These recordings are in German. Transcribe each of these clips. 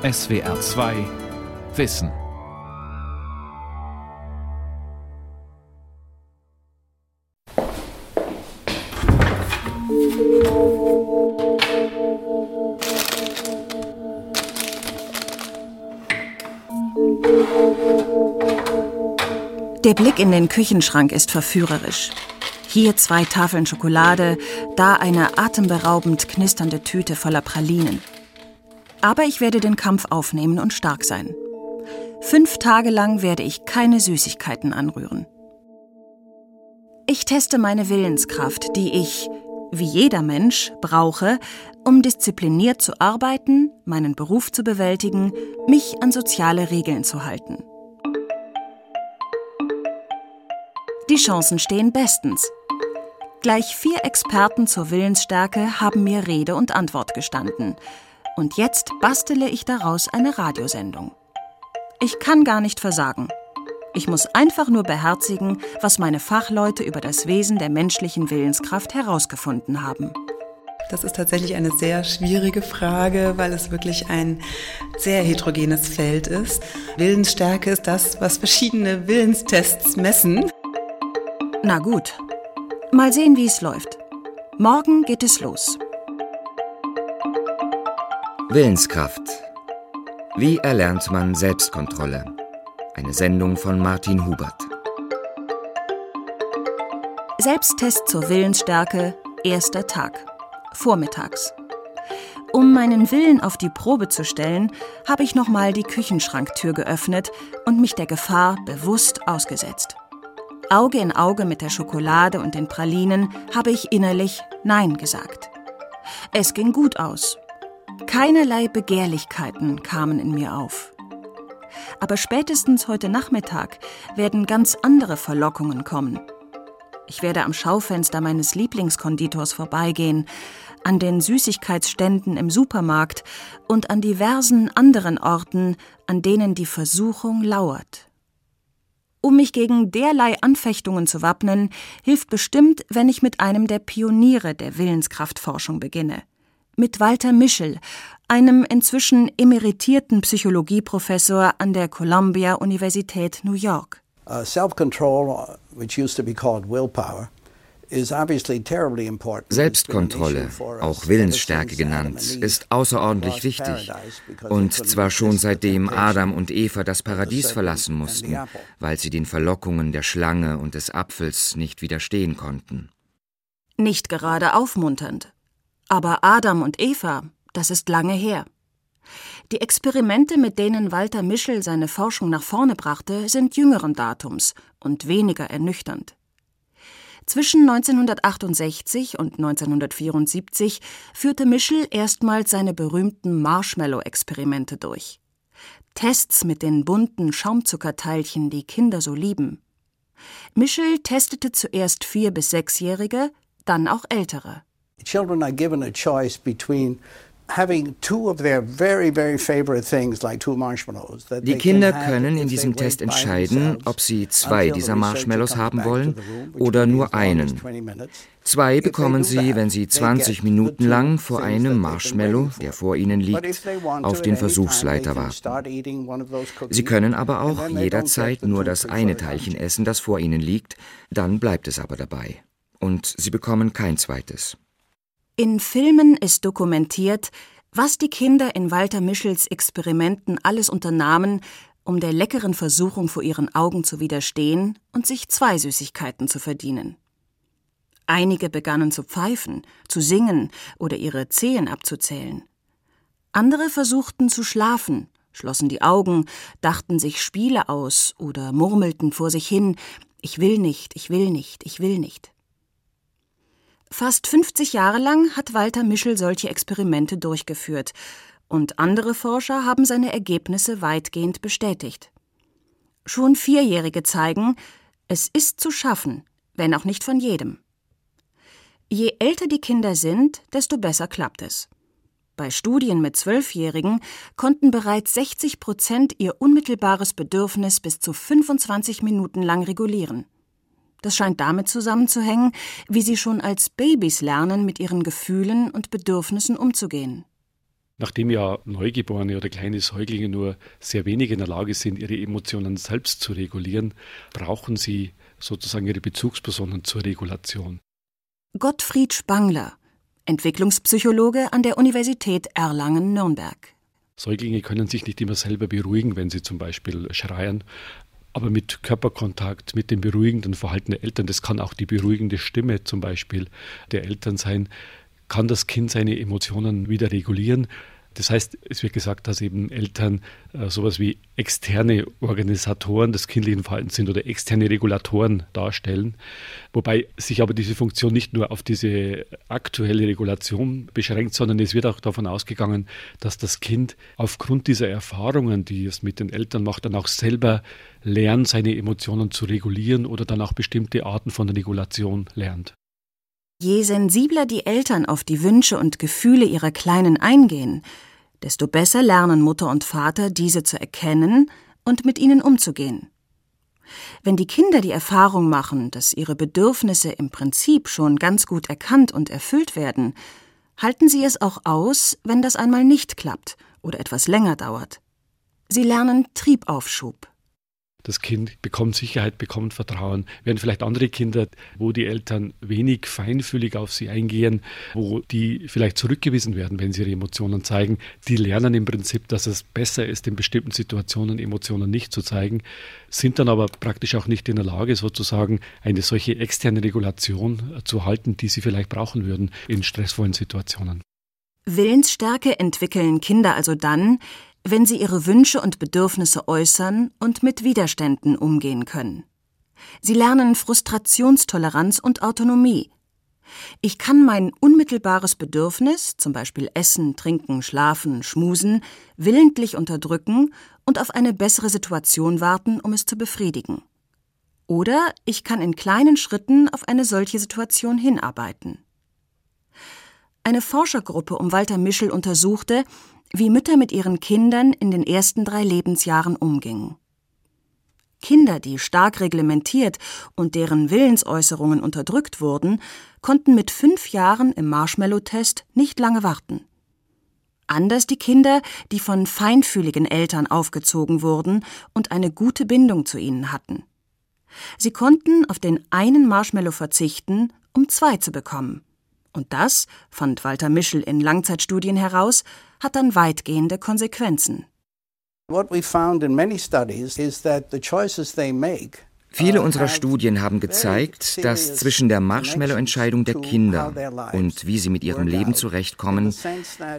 SWR 2 Wissen. Der Blick in den Küchenschrank ist verführerisch. Hier zwei Tafeln Schokolade, da eine atemberaubend knisternde Tüte voller Pralinen. Aber ich werde den Kampf aufnehmen und stark sein. Fünf Tage lang werde ich keine Süßigkeiten anrühren. Ich teste meine Willenskraft, die ich, wie jeder Mensch, brauche, um diszipliniert zu arbeiten, meinen Beruf zu bewältigen, mich an soziale Regeln zu halten. Die Chancen stehen bestens. Gleich vier Experten zur Willensstärke haben mir Rede und Antwort gestanden. Und jetzt bastele ich daraus eine Radiosendung. Ich kann gar nicht versagen. Ich muss einfach nur beherzigen, was meine Fachleute über das Wesen der menschlichen Willenskraft herausgefunden haben. Das ist tatsächlich eine sehr schwierige Frage, weil es wirklich ein sehr heterogenes Feld ist. Willensstärke ist das, was verschiedene Willenstests messen. Na gut, Mal sehen, wie es läuft. Morgen geht es los. Willenskraft. Wie erlernt man Selbstkontrolle? Eine Sendung von Martin Hubert. Selbsttest zur Willensstärke, erster Tag. Vormittags. Um meinen Willen auf die Probe zu stellen, habe ich nochmal die Küchenschranktür geöffnet und mich der Gefahr bewusst ausgesetzt. Auge in Auge mit der Schokolade und den Pralinen habe ich innerlich Nein gesagt. Es ging gut aus. Keinerlei Begehrlichkeiten kamen in mir auf. Aber spätestens heute Nachmittag werden ganz andere Verlockungen kommen. Ich werde am Schaufenster meines Lieblingskonditors vorbeigehen, an den Süßigkeitsständen im Supermarkt und an diversen anderen Orten, an denen die Versuchung lauert. Um mich gegen derlei Anfechtungen zu wappnen, hilft bestimmt, wenn ich mit einem der Pioniere der Willenskraftforschung beginne. Mit Walter Mischel, einem inzwischen emeritierten Psychologieprofessor an der Columbia Universität New York. Uh, willpower, Selbstkontrolle, auch Willensstärke genannt, ist außerordentlich wichtig. Und zwar schon seitdem Adam und Eva das Paradies verlassen mussten, weil sie den Verlockungen der Schlange und des Apfels nicht widerstehen konnten. Nicht gerade aufmunternd. Aber Adam und Eva, das ist lange her. Die Experimente, mit denen Walter Mischel seine Forschung nach vorne brachte, sind jüngeren Datums und weniger ernüchternd. Zwischen 1968 und 1974 führte Mischel erstmals seine berühmten Marshmallow-Experimente durch. Tests mit den bunten Schaumzuckerteilchen, die Kinder so lieben. Mischel testete zuerst vier- bis sechsjährige, dann auch ältere. Children are given a choice between die Kinder können in diesem Test entscheiden, ob sie zwei dieser Marshmallows haben wollen oder nur einen. Zwei bekommen sie, wenn sie 20 Minuten lang vor einem Marshmallow, der vor ihnen liegt, auf den Versuchsleiter warten. Sie können aber auch jederzeit nur das eine Teilchen essen, das vor ihnen liegt, dann bleibt es aber dabei. Und sie bekommen kein zweites. In Filmen ist dokumentiert, was die Kinder in Walter Mischels Experimenten alles unternahmen, um der leckeren Versuchung vor ihren Augen zu widerstehen und sich zwei Süßigkeiten zu verdienen. Einige begannen zu pfeifen, zu singen oder ihre Zehen abzuzählen. Andere versuchten zu schlafen, schlossen die Augen, dachten sich Spiele aus oder murmelten vor sich hin Ich will nicht, ich will nicht, ich will nicht. Fast 50 Jahre lang hat Walter Mischel solche Experimente durchgeführt, und andere Forscher haben seine Ergebnisse weitgehend bestätigt. Schon Vierjährige zeigen, es ist zu schaffen, wenn auch nicht von jedem. Je älter die Kinder sind, desto besser klappt es. Bei Studien mit Zwölfjährigen konnten bereits 60 Prozent ihr unmittelbares Bedürfnis bis zu 25 Minuten lang regulieren. Das scheint damit zusammenzuhängen, wie sie schon als Babys lernen, mit ihren Gefühlen und Bedürfnissen umzugehen. Nachdem ja Neugeborene oder kleine Säuglinge nur sehr wenig in der Lage sind, ihre Emotionen selbst zu regulieren, brauchen sie sozusagen ihre Bezugspersonen zur Regulation. Gottfried Spangler, Entwicklungspsychologe an der Universität Erlangen-Nürnberg. Säuglinge können sich nicht immer selber beruhigen, wenn sie zum Beispiel schreien. Aber mit Körperkontakt, mit dem beruhigenden Verhalten der Eltern, das kann auch die beruhigende Stimme zum Beispiel der Eltern sein, kann das Kind seine Emotionen wieder regulieren. Das heißt, es wird gesagt, dass eben Eltern äh, sowas wie externe Organisatoren des kindlichen Verhaltens sind oder externe Regulatoren darstellen. Wobei sich aber diese Funktion nicht nur auf diese aktuelle Regulation beschränkt, sondern es wird auch davon ausgegangen, dass das Kind aufgrund dieser Erfahrungen, die es mit den Eltern macht, dann auch selber lernt, seine Emotionen zu regulieren oder dann auch bestimmte Arten von Regulation lernt. Je sensibler die Eltern auf die Wünsche und Gefühle ihrer Kleinen eingehen, desto besser lernen Mutter und Vater, diese zu erkennen und mit ihnen umzugehen. Wenn die Kinder die Erfahrung machen, dass ihre Bedürfnisse im Prinzip schon ganz gut erkannt und erfüllt werden, halten sie es auch aus, wenn das einmal nicht klappt oder etwas länger dauert. Sie lernen Triebaufschub. Das Kind bekommt Sicherheit, bekommt Vertrauen. Während vielleicht andere Kinder, wo die Eltern wenig feinfühlig auf sie eingehen, wo die vielleicht zurückgewiesen werden, wenn sie ihre Emotionen zeigen, die lernen im Prinzip, dass es besser ist, in bestimmten Situationen Emotionen nicht zu zeigen, sind dann aber praktisch auch nicht in der Lage, sozusagen eine solche externe Regulation zu halten, die sie vielleicht brauchen würden in stressvollen Situationen. Willensstärke entwickeln Kinder also dann, wenn sie ihre Wünsche und Bedürfnisse äußern und mit Widerständen umgehen können. Sie lernen Frustrationstoleranz und Autonomie. Ich kann mein unmittelbares Bedürfnis, zum Beispiel Essen, Trinken, Schlafen, Schmusen, willentlich unterdrücken und auf eine bessere Situation warten, um es zu befriedigen. Oder ich kann in kleinen Schritten auf eine solche Situation hinarbeiten. Eine Forschergruppe um Walter Mischel untersuchte, wie Mütter mit ihren Kindern in den ersten drei Lebensjahren umgingen. Kinder, die stark reglementiert und deren Willensäußerungen unterdrückt wurden, konnten mit fünf Jahren im Marshmallow-Test nicht lange warten. Anders die Kinder, die von feinfühligen Eltern aufgezogen wurden und eine gute Bindung zu ihnen hatten. Sie konnten auf den einen Marshmallow verzichten, um zwei zu bekommen. Und das, fand Walter Mischel in Langzeitstudien heraus, hat dann weitgehende Konsequenzen. What we found in many studies is that the choices they make Viele unserer Studien haben gezeigt, dass zwischen der Marshmallow-Entscheidung der Kinder und wie sie mit ihrem Leben zurechtkommen,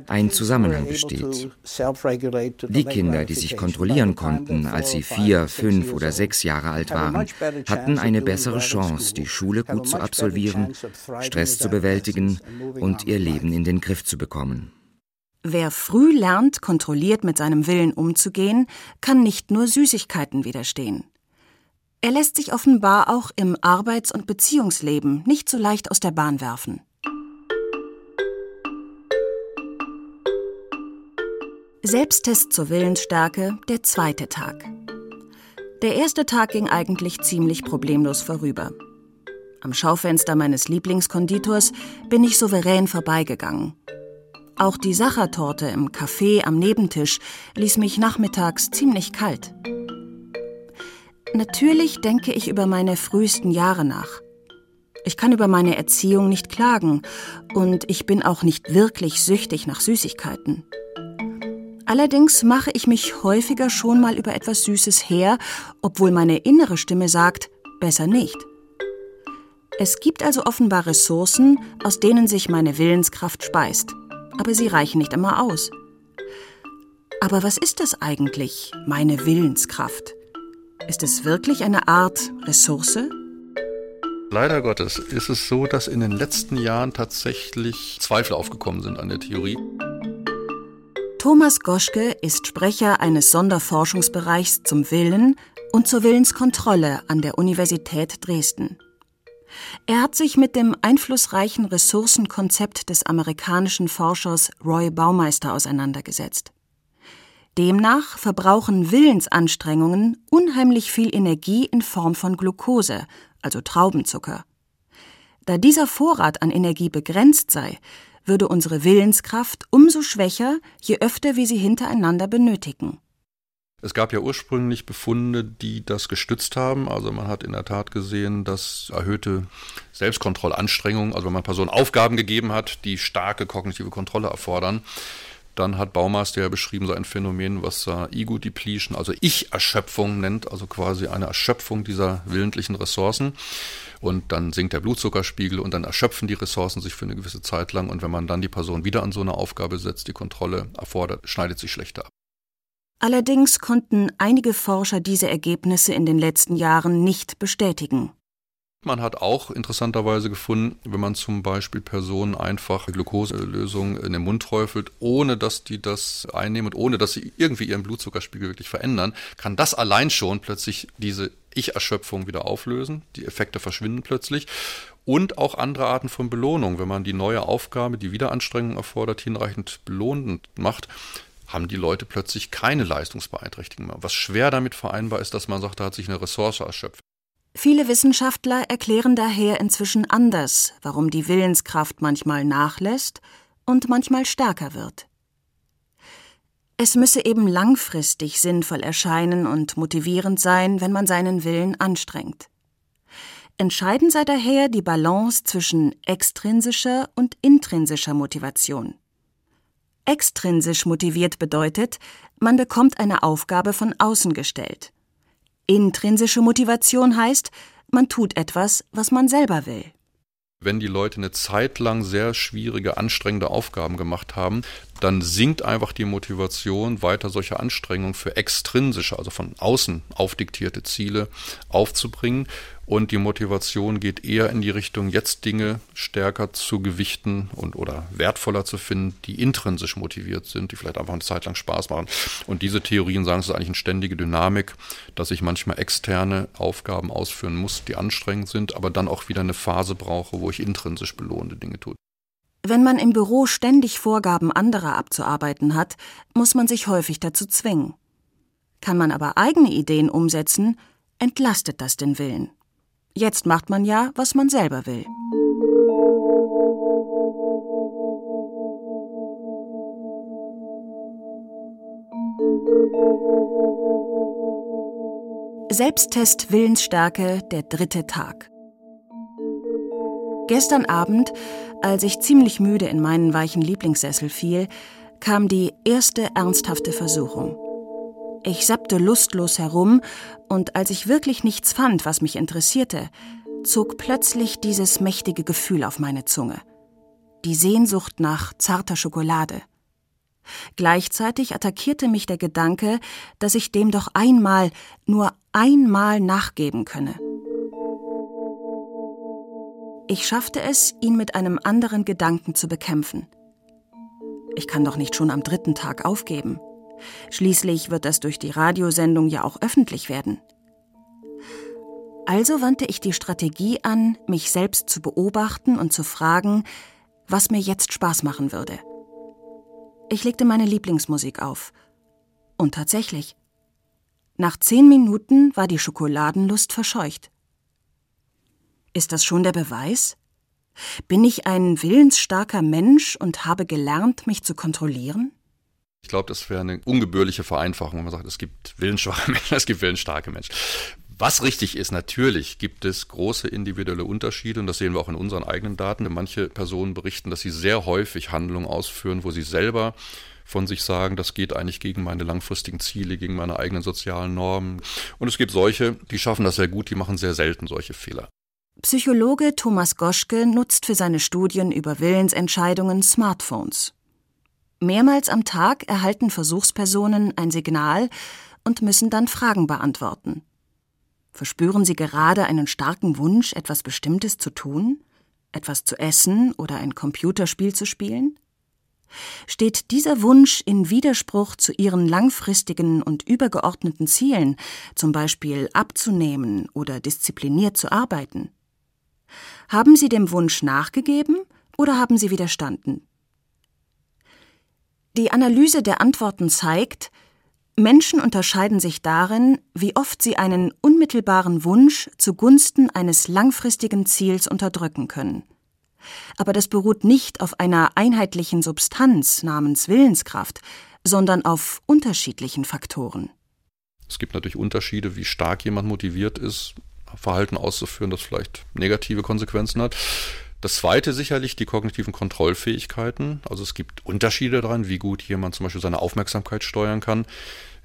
ein Zusammenhang besteht. Die Kinder, die sich kontrollieren konnten, als sie vier, fünf oder sechs Jahre alt waren, hatten eine bessere Chance, die Schule gut zu absolvieren, Stress zu bewältigen und ihr Leben in den Griff zu bekommen. Wer früh lernt, kontrolliert mit seinem Willen umzugehen, kann nicht nur Süßigkeiten widerstehen. Er lässt sich offenbar auch im Arbeits- und Beziehungsleben nicht so leicht aus der Bahn werfen. Selbsttest zur Willensstärke, der zweite Tag. Der erste Tag ging eigentlich ziemlich problemlos vorüber. Am Schaufenster meines Lieblingskonditors bin ich souverän vorbeigegangen. Auch die Sachertorte im Café am Nebentisch ließ mich nachmittags ziemlich kalt. Natürlich denke ich über meine frühesten Jahre nach. Ich kann über meine Erziehung nicht klagen und ich bin auch nicht wirklich süchtig nach Süßigkeiten. Allerdings mache ich mich häufiger schon mal über etwas Süßes her, obwohl meine innere Stimme sagt, besser nicht. Es gibt also offenbar Ressourcen, aus denen sich meine Willenskraft speist, aber sie reichen nicht immer aus. Aber was ist das eigentlich, meine Willenskraft? Ist es wirklich eine Art Ressource? Leider Gottes ist es so, dass in den letzten Jahren tatsächlich Zweifel aufgekommen sind an der Theorie. Thomas Goschke ist Sprecher eines Sonderforschungsbereichs zum Willen und zur Willenskontrolle an der Universität Dresden. Er hat sich mit dem einflussreichen Ressourcenkonzept des amerikanischen Forschers Roy Baumeister auseinandergesetzt. Demnach verbrauchen Willensanstrengungen unheimlich viel Energie in Form von Glucose, also Traubenzucker. Da dieser Vorrat an Energie begrenzt sei, würde unsere Willenskraft umso schwächer, je öfter wir sie hintereinander benötigen. Es gab ja ursprünglich Befunde, die das gestützt haben. Also man hat in der Tat gesehen, dass erhöhte Selbstkontrollanstrengungen, also wenn man Personen Aufgaben gegeben hat, die starke kognitive Kontrolle erfordern, dann hat Baumeister ja beschrieben so ein Phänomen, was er Ego-Depletion, also Ich-Erschöpfung nennt, also quasi eine Erschöpfung dieser willentlichen Ressourcen. Und dann sinkt der Blutzuckerspiegel und dann erschöpfen die Ressourcen sich für eine gewisse Zeit lang. Und wenn man dann die Person wieder an so eine Aufgabe setzt, die Kontrolle erfordert, schneidet sich schlechter ab. Allerdings konnten einige Forscher diese Ergebnisse in den letzten Jahren nicht bestätigen. Man hat auch interessanterweise gefunden, wenn man zum Beispiel Personen einfach Glukoselösung in den Mund träufelt, ohne dass die das einnehmen und ohne dass sie irgendwie ihren Blutzuckerspiegel wirklich verändern, kann das allein schon plötzlich diese Ich-Erschöpfung wieder auflösen. Die Effekte verschwinden plötzlich. Und auch andere Arten von Belohnung. Wenn man die neue Aufgabe, die Wiederanstrengung erfordert, hinreichend belohnend macht, haben die Leute plötzlich keine Leistungsbeeinträchtigung mehr. Was schwer damit vereinbar ist, dass man sagt, da hat sich eine Ressource erschöpft. Viele Wissenschaftler erklären daher inzwischen anders, warum die Willenskraft manchmal nachlässt und manchmal stärker wird. Es müsse eben langfristig sinnvoll erscheinen und motivierend sein, wenn man seinen Willen anstrengt. Entscheidend sei daher die Balance zwischen extrinsischer und intrinsischer Motivation. Extrinsisch motiviert bedeutet, man bekommt eine Aufgabe von außen gestellt. Intrinsische Motivation heißt, man tut etwas, was man selber will. Wenn die Leute eine Zeit lang sehr schwierige, anstrengende Aufgaben gemacht haben, dann sinkt einfach die Motivation, weiter solche Anstrengungen für extrinsische, also von außen aufdiktierte Ziele aufzubringen. Und die Motivation geht eher in die Richtung, jetzt Dinge stärker zu gewichten und oder wertvoller zu finden, die intrinsisch motiviert sind, die vielleicht einfach eine Zeit lang Spaß machen. Und diese Theorien sagen, es ist eigentlich eine ständige Dynamik, dass ich manchmal externe Aufgaben ausführen muss, die anstrengend sind, aber dann auch wieder eine Phase brauche, wo ich intrinsisch belohnende Dinge tue. Wenn man im Büro ständig Vorgaben anderer abzuarbeiten hat, muss man sich häufig dazu zwingen. Kann man aber eigene Ideen umsetzen, entlastet das den Willen. Jetzt macht man ja, was man selber will. Selbsttest Willensstärke, der dritte Tag. Gestern Abend, als ich ziemlich müde in meinen weichen Lieblingssessel fiel, kam die erste ernsthafte Versuchung. Ich sappte lustlos herum, und als ich wirklich nichts fand, was mich interessierte, zog plötzlich dieses mächtige Gefühl auf meine Zunge. Die Sehnsucht nach zarter Schokolade. Gleichzeitig attackierte mich der Gedanke, dass ich dem doch einmal, nur einmal nachgeben könne. Ich schaffte es, ihn mit einem anderen Gedanken zu bekämpfen. Ich kann doch nicht schon am dritten Tag aufgeben. Schließlich wird das durch die Radiosendung ja auch öffentlich werden. Also wandte ich die Strategie an, mich selbst zu beobachten und zu fragen, was mir jetzt Spaß machen würde. Ich legte meine Lieblingsmusik auf. Und tatsächlich. Nach zehn Minuten war die Schokoladenlust verscheucht. Ist das schon der Beweis? Bin ich ein willensstarker Mensch und habe gelernt, mich zu kontrollieren? Ich glaube, das wäre eine ungebührliche Vereinfachung, wenn man sagt, es gibt willensschwache Menschen, es gibt willensstarke Menschen. Was richtig ist, natürlich gibt es große individuelle Unterschiede und das sehen wir auch in unseren eigenen Daten. Manche Personen berichten, dass sie sehr häufig Handlungen ausführen, wo sie selber von sich sagen, das geht eigentlich gegen meine langfristigen Ziele, gegen meine eigenen sozialen Normen. Und es gibt solche, die schaffen das sehr gut, die machen sehr selten solche Fehler. Psychologe Thomas Goschke nutzt für seine Studien über Willensentscheidungen Smartphones. Mehrmals am Tag erhalten Versuchspersonen ein Signal und müssen dann Fragen beantworten. Verspüren Sie gerade einen starken Wunsch, etwas Bestimmtes zu tun, etwas zu essen oder ein Computerspiel zu spielen? Steht dieser Wunsch in Widerspruch zu Ihren langfristigen und übergeordneten Zielen, zum Beispiel abzunehmen oder diszipliniert zu arbeiten? Haben Sie dem Wunsch nachgegeben oder haben Sie widerstanden? Die Analyse der Antworten zeigt, Menschen unterscheiden sich darin, wie oft sie einen unmittelbaren Wunsch zugunsten eines langfristigen Ziels unterdrücken können. Aber das beruht nicht auf einer einheitlichen Substanz namens Willenskraft, sondern auf unterschiedlichen Faktoren. Es gibt natürlich Unterschiede, wie stark jemand motiviert ist, Verhalten auszuführen, das vielleicht negative Konsequenzen hat. Das zweite sicherlich die kognitiven Kontrollfähigkeiten. Also es gibt Unterschiede daran, wie gut jemand zum Beispiel seine Aufmerksamkeit steuern kann,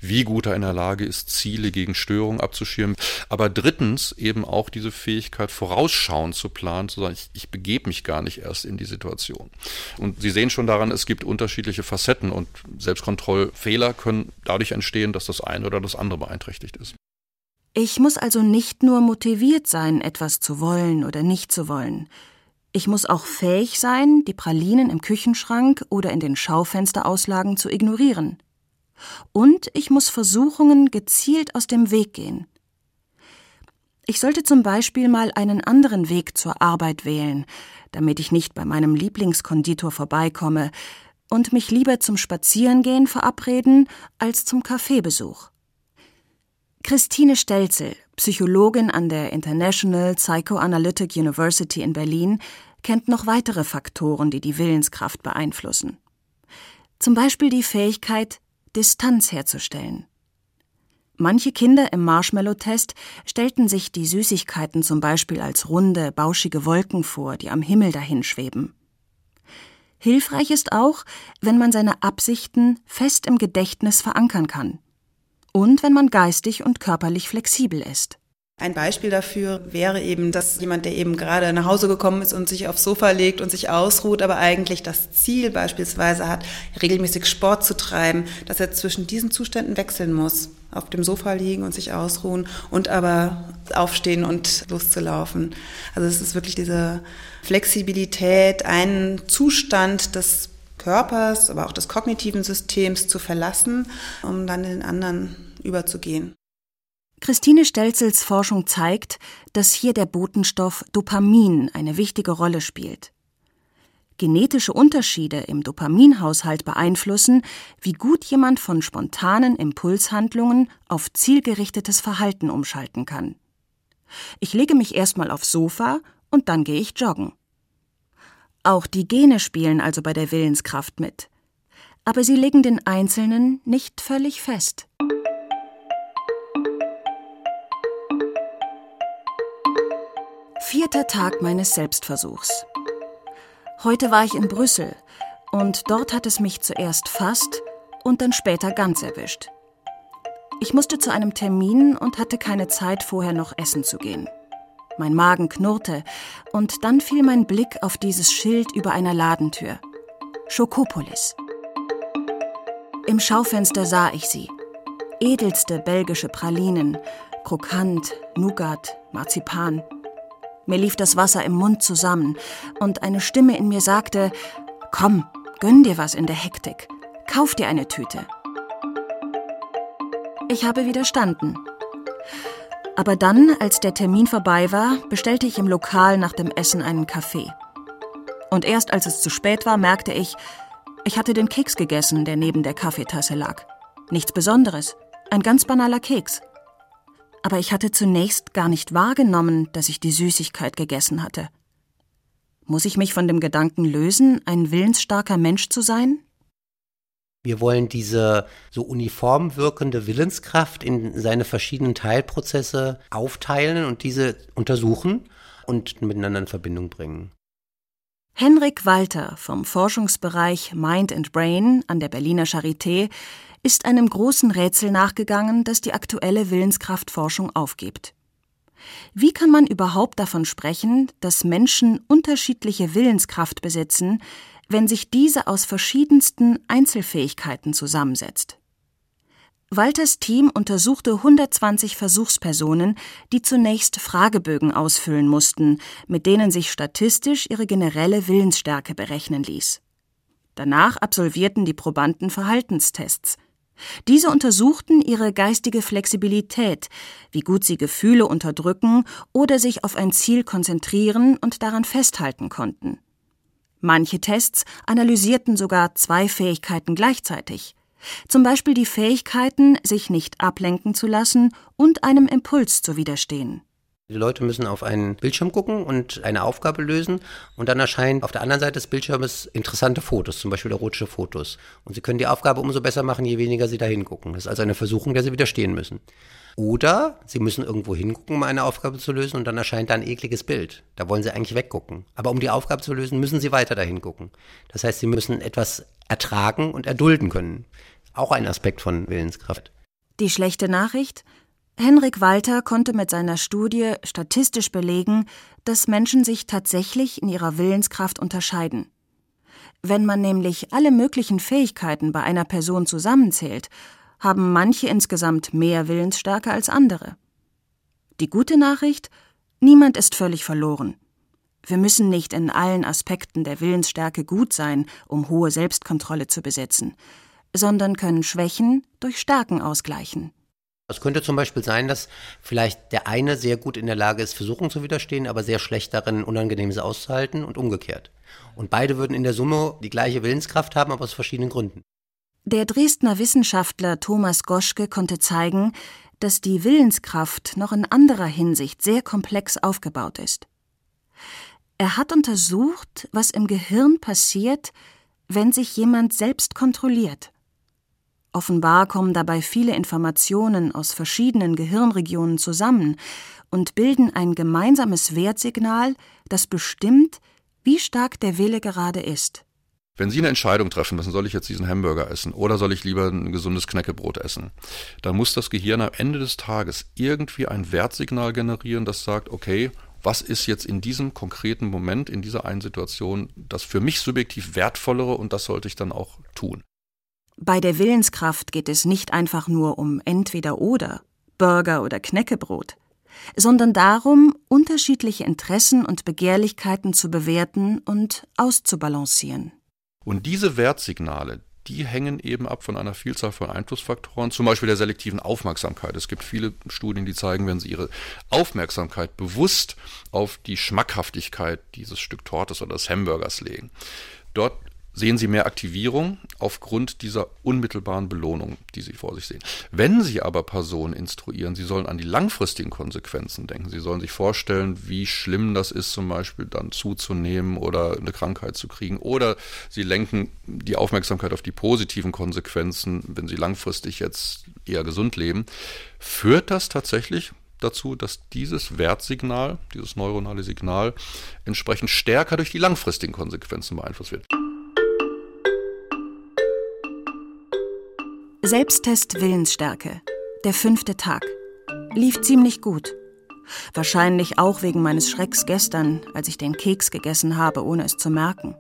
wie gut er in der Lage ist, Ziele gegen Störungen abzuschirmen. Aber drittens eben auch diese Fähigkeit, vorausschauend zu planen, zu sagen, ich, ich begebe mich gar nicht erst in die Situation. Und Sie sehen schon daran, es gibt unterschiedliche Facetten und Selbstkontrollfehler können dadurch entstehen, dass das eine oder das andere beeinträchtigt ist. Ich muss also nicht nur motiviert sein, etwas zu wollen oder nicht zu wollen. Ich muss auch fähig sein, die Pralinen im Küchenschrank oder in den Schaufensterauslagen zu ignorieren. Und ich muss Versuchungen gezielt aus dem Weg gehen. Ich sollte zum Beispiel mal einen anderen Weg zur Arbeit wählen, damit ich nicht bei meinem Lieblingskonditor vorbeikomme und mich lieber zum Spazierengehen verabreden als zum Kaffeebesuch. Christine Stelzel, Psychologin an der International Psychoanalytic University in Berlin, kennt noch weitere Faktoren, die die Willenskraft beeinflussen. Zum Beispiel die Fähigkeit, Distanz herzustellen. Manche Kinder im Marshmallow-Test stellten sich die Süßigkeiten zum Beispiel als runde, bauschige Wolken vor, die am Himmel dahinschweben. Hilfreich ist auch, wenn man seine Absichten fest im Gedächtnis verankern kann und wenn man geistig und körperlich flexibel ist. Ein Beispiel dafür wäre eben, dass jemand, der eben gerade nach Hause gekommen ist und sich aufs Sofa legt und sich ausruht, aber eigentlich das Ziel beispielsweise hat, regelmäßig Sport zu treiben, dass er zwischen diesen Zuständen wechseln muss. Auf dem Sofa liegen und sich ausruhen und aber aufstehen und loszulaufen. Also es ist wirklich diese Flexibilität, einen Zustand des Körpers, aber auch des kognitiven Systems zu verlassen, um dann den anderen überzugehen. Christine Stelzels Forschung zeigt, dass hier der Botenstoff Dopamin eine wichtige Rolle spielt. Genetische Unterschiede im Dopaminhaushalt beeinflussen, wie gut jemand von spontanen Impulshandlungen auf zielgerichtetes Verhalten umschalten kann. Ich lege mich erstmal aufs Sofa und dann gehe ich joggen. Auch die Gene spielen also bei der Willenskraft mit. Aber sie legen den Einzelnen nicht völlig fest. Vierter Tag meines Selbstversuchs. Heute war ich in Brüssel und dort hat es mich zuerst fast und dann später ganz erwischt. Ich musste zu einem Termin und hatte keine Zeit, vorher noch essen zu gehen. Mein Magen knurrte und dann fiel mein Blick auf dieses Schild über einer Ladentür. Schokopolis. Im Schaufenster sah ich sie. Edelste belgische Pralinen, krokant, Nougat, Marzipan. Mir lief das Wasser im Mund zusammen, und eine Stimme in mir sagte Komm, gönn dir was in der Hektik. Kauf dir eine Tüte. Ich habe widerstanden. Aber dann, als der Termin vorbei war, bestellte ich im Lokal nach dem Essen einen Kaffee. Und erst als es zu spät war, merkte ich, ich hatte den Keks gegessen, der neben der Kaffeetasse lag. Nichts Besonderes, ein ganz banaler Keks aber ich hatte zunächst gar nicht wahrgenommen, dass ich die Süßigkeit gegessen hatte. Muss ich mich von dem Gedanken lösen, ein willensstarker Mensch zu sein? Wir wollen diese so uniform wirkende Willenskraft in seine verschiedenen Teilprozesse aufteilen und diese untersuchen und miteinander in Verbindung bringen. Henrik Walter vom Forschungsbereich Mind and Brain an der Berliner Charité ist einem großen Rätsel nachgegangen, das die aktuelle Willenskraftforschung aufgibt. Wie kann man überhaupt davon sprechen, dass Menschen unterschiedliche Willenskraft besitzen, wenn sich diese aus verschiedensten Einzelfähigkeiten zusammensetzt? Walters Team untersuchte 120 Versuchspersonen, die zunächst Fragebögen ausfüllen mussten, mit denen sich statistisch ihre generelle Willensstärke berechnen ließ. Danach absolvierten die Probanden Verhaltenstests, diese untersuchten ihre geistige Flexibilität, wie gut sie Gefühle unterdrücken oder sich auf ein Ziel konzentrieren und daran festhalten konnten. Manche Tests analysierten sogar zwei Fähigkeiten gleichzeitig, zum Beispiel die Fähigkeiten, sich nicht ablenken zu lassen und einem Impuls zu widerstehen. Die Leute müssen auf einen Bildschirm gucken und eine Aufgabe lösen und dann erscheinen auf der anderen Seite des Bildschirmes interessante Fotos, zum Beispiel erotische Fotos. Und sie können die Aufgabe umso besser machen, je weniger sie da hingucken. Das ist also eine Versuchung, der sie widerstehen müssen. Oder sie müssen irgendwo hingucken, um eine Aufgabe zu lösen und dann erscheint da ein ekliges Bild. Da wollen sie eigentlich weggucken. Aber um die Aufgabe zu lösen, müssen sie weiter dahin gucken. Das heißt, sie müssen etwas ertragen und erdulden können. Auch ein Aspekt von Willenskraft. Die schlechte Nachricht? Henrik Walter konnte mit seiner Studie statistisch belegen, dass Menschen sich tatsächlich in ihrer Willenskraft unterscheiden. Wenn man nämlich alle möglichen Fähigkeiten bei einer Person zusammenzählt, haben manche insgesamt mehr Willensstärke als andere. Die gute Nachricht, niemand ist völlig verloren. Wir müssen nicht in allen Aspekten der Willensstärke gut sein, um hohe Selbstkontrolle zu besitzen, sondern können Schwächen durch Stärken ausgleichen. Es könnte zum Beispiel sein, dass vielleicht der eine sehr gut in der Lage ist, Versuchungen zu widerstehen, aber sehr schlecht darin, Unangenehmes auszuhalten und umgekehrt. Und beide würden in der Summe die gleiche Willenskraft haben, aber aus verschiedenen Gründen. Der Dresdner Wissenschaftler Thomas Goschke konnte zeigen, dass die Willenskraft noch in anderer Hinsicht sehr komplex aufgebaut ist. Er hat untersucht, was im Gehirn passiert, wenn sich jemand selbst kontrolliert. Offenbar kommen dabei viele Informationen aus verschiedenen Gehirnregionen zusammen und bilden ein gemeinsames Wertsignal, das bestimmt, wie stark der Wille gerade ist. Wenn Sie eine Entscheidung treffen müssen, soll ich jetzt diesen Hamburger essen oder soll ich lieber ein gesundes Knäckebrot essen, dann muss das Gehirn am Ende des Tages irgendwie ein Wertsignal generieren, das sagt, okay, was ist jetzt in diesem konkreten Moment, in dieser einen Situation das für mich subjektiv wertvollere und das sollte ich dann auch tun. Bei der Willenskraft geht es nicht einfach nur um entweder oder, Burger oder Knäckebrot, sondern darum, unterschiedliche Interessen und Begehrlichkeiten zu bewerten und auszubalancieren. Und diese Wertsignale, die hängen eben ab von einer Vielzahl von Einflussfaktoren, zum Beispiel der selektiven Aufmerksamkeit. Es gibt viele Studien, die zeigen, wenn Sie Ihre Aufmerksamkeit bewusst auf die Schmackhaftigkeit dieses Stück Tortes oder des Hamburgers legen, dort sehen Sie mehr Aktivierung aufgrund dieser unmittelbaren Belohnung, die Sie vor sich sehen. Wenn Sie aber Personen instruieren, Sie sollen an die langfristigen Konsequenzen denken. Sie sollen sich vorstellen, wie schlimm das ist, zum Beispiel dann zuzunehmen oder eine Krankheit zu kriegen. Oder Sie lenken die Aufmerksamkeit auf die positiven Konsequenzen, wenn Sie langfristig jetzt eher gesund leben. Führt das tatsächlich dazu, dass dieses Wertsignal, dieses neuronale Signal entsprechend stärker durch die langfristigen Konsequenzen beeinflusst wird. Selbsttest Willensstärke. Der fünfte Tag. Lief ziemlich gut. Wahrscheinlich auch wegen meines Schrecks gestern, als ich den Keks gegessen habe, ohne es zu merken.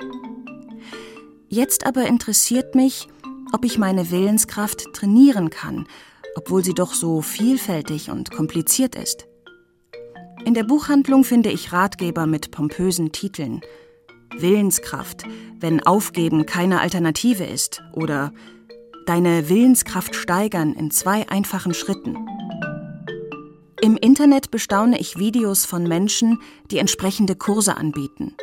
Jetzt aber interessiert mich, ob ich meine Willenskraft trainieren kann, obwohl sie doch so vielfältig und kompliziert ist. In der Buchhandlung finde ich Ratgeber mit pompösen Titeln. Willenskraft, wenn Aufgeben keine Alternative ist oder deine Willenskraft steigern in zwei einfachen Schritten. Im Internet bestaune ich Videos von Menschen, die entsprechende Kurse anbieten.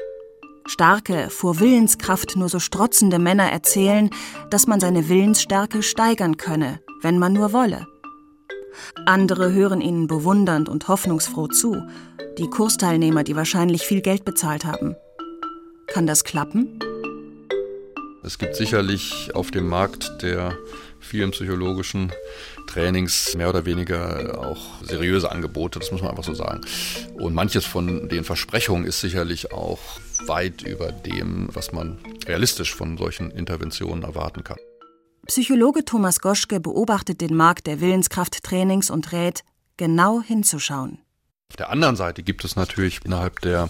Starke, vor Willenskraft nur so strotzende Männer erzählen, dass man seine Willensstärke steigern könne, wenn man nur wolle. Andere hören ihnen bewundernd und hoffnungsfroh zu, die Kursteilnehmer, die wahrscheinlich viel Geld bezahlt haben. Kann das klappen? Es gibt sicherlich auf dem Markt der vielen psychologischen Trainings mehr oder weniger auch seriöse Angebote, das muss man einfach so sagen. Und manches von den Versprechungen ist sicherlich auch weit über dem, was man realistisch von solchen Interventionen erwarten kann. Psychologe Thomas Goschke beobachtet den Markt der Willenskrafttrainings und rät, genau hinzuschauen. Auf der anderen Seite gibt es natürlich innerhalb der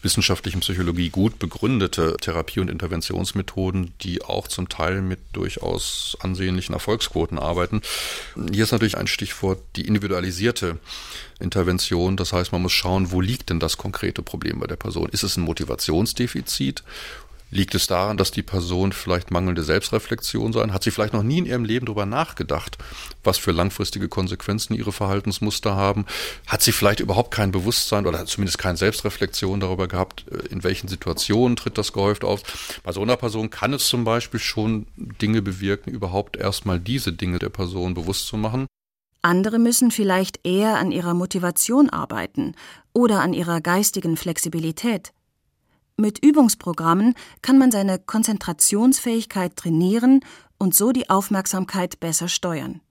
wissenschaftlichen Psychologie gut begründete Therapie- und Interventionsmethoden, die auch zum Teil mit durchaus ansehnlichen Erfolgsquoten arbeiten. Hier ist natürlich ein Stichwort die individualisierte Intervention. Das heißt, man muss schauen, wo liegt denn das konkrete Problem bei der Person? Ist es ein Motivationsdefizit Liegt es daran, dass die Person vielleicht mangelnde Selbstreflexion sein? Hat sie vielleicht noch nie in ihrem Leben darüber nachgedacht, was für langfristige Konsequenzen ihre Verhaltensmuster haben? Hat sie vielleicht überhaupt kein Bewusstsein oder zumindest keine Selbstreflexion darüber gehabt, äh, in welchen Situationen tritt das gehäuft auf? Bei so einer Person kann es zum Beispiel schon Dinge bewirken, überhaupt erstmal diese Dinge der Person bewusst zu machen. Andere müssen vielleicht eher an ihrer Motivation arbeiten oder an ihrer geistigen Flexibilität. Mit Übungsprogrammen kann man seine Konzentrationsfähigkeit trainieren und so die Aufmerksamkeit besser steuern.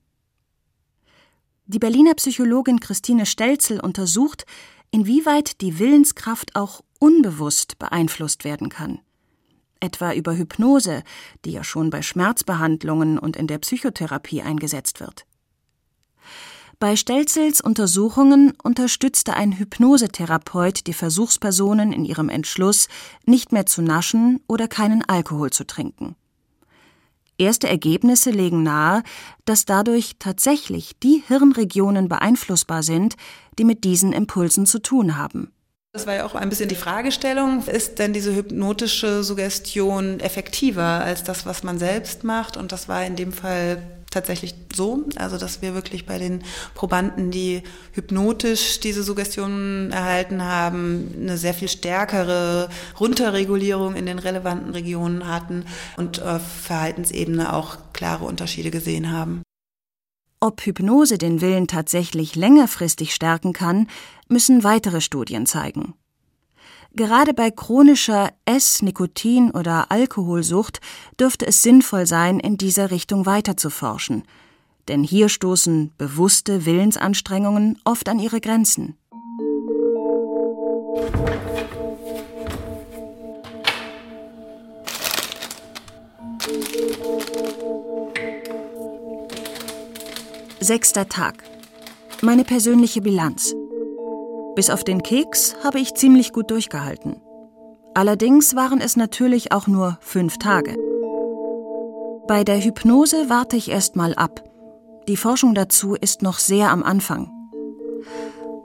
Die Berliner Psychologin Christine Stelzel untersucht, inwieweit die Willenskraft auch unbewusst beeinflusst werden kann. Etwa über Hypnose, die ja schon bei Schmerzbehandlungen und in der Psychotherapie eingesetzt wird. Bei Stelzels Untersuchungen unterstützte ein Hypnosetherapeut die Versuchspersonen in ihrem Entschluss, nicht mehr zu naschen oder keinen Alkohol zu trinken. Erste Ergebnisse legen nahe, dass dadurch tatsächlich die Hirnregionen beeinflussbar sind, die mit diesen Impulsen zu tun haben. Das war ja auch ein bisschen die Fragestellung, ist denn diese hypnotische Suggestion effektiver als das, was man selbst macht? Und das war in dem Fall tatsächlich so, also dass wir wirklich bei den Probanden, die hypnotisch diese Suggestionen erhalten haben, eine sehr viel stärkere Runterregulierung in den relevanten Regionen hatten und auf Verhaltensebene auch klare Unterschiede gesehen haben. Ob Hypnose den Willen tatsächlich längerfristig stärken kann, müssen weitere Studien zeigen. Gerade bei chronischer Ess-, Nikotin- oder Alkoholsucht dürfte es sinnvoll sein, in dieser Richtung weiter zu forschen. Denn hier stoßen bewusste Willensanstrengungen oft an ihre Grenzen. Sechster Tag. Meine persönliche Bilanz. Bis auf den Keks habe ich ziemlich gut durchgehalten. Allerdings waren es natürlich auch nur fünf Tage. Bei der Hypnose warte ich erst mal ab. Die Forschung dazu ist noch sehr am Anfang.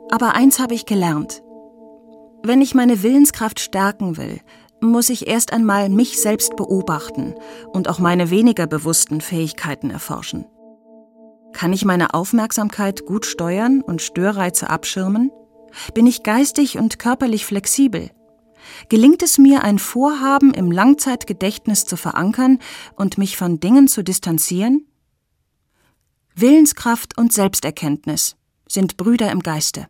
Aber eins habe ich gelernt. Wenn ich meine Willenskraft stärken will, muss ich erst einmal mich selbst beobachten und auch meine weniger bewussten Fähigkeiten erforschen. Kann ich meine Aufmerksamkeit gut steuern und Störreize abschirmen? Bin ich geistig und körperlich flexibel? Gelingt es mir, ein Vorhaben im Langzeitgedächtnis zu verankern und mich von Dingen zu distanzieren? Willenskraft und Selbsterkenntnis sind Brüder im Geiste.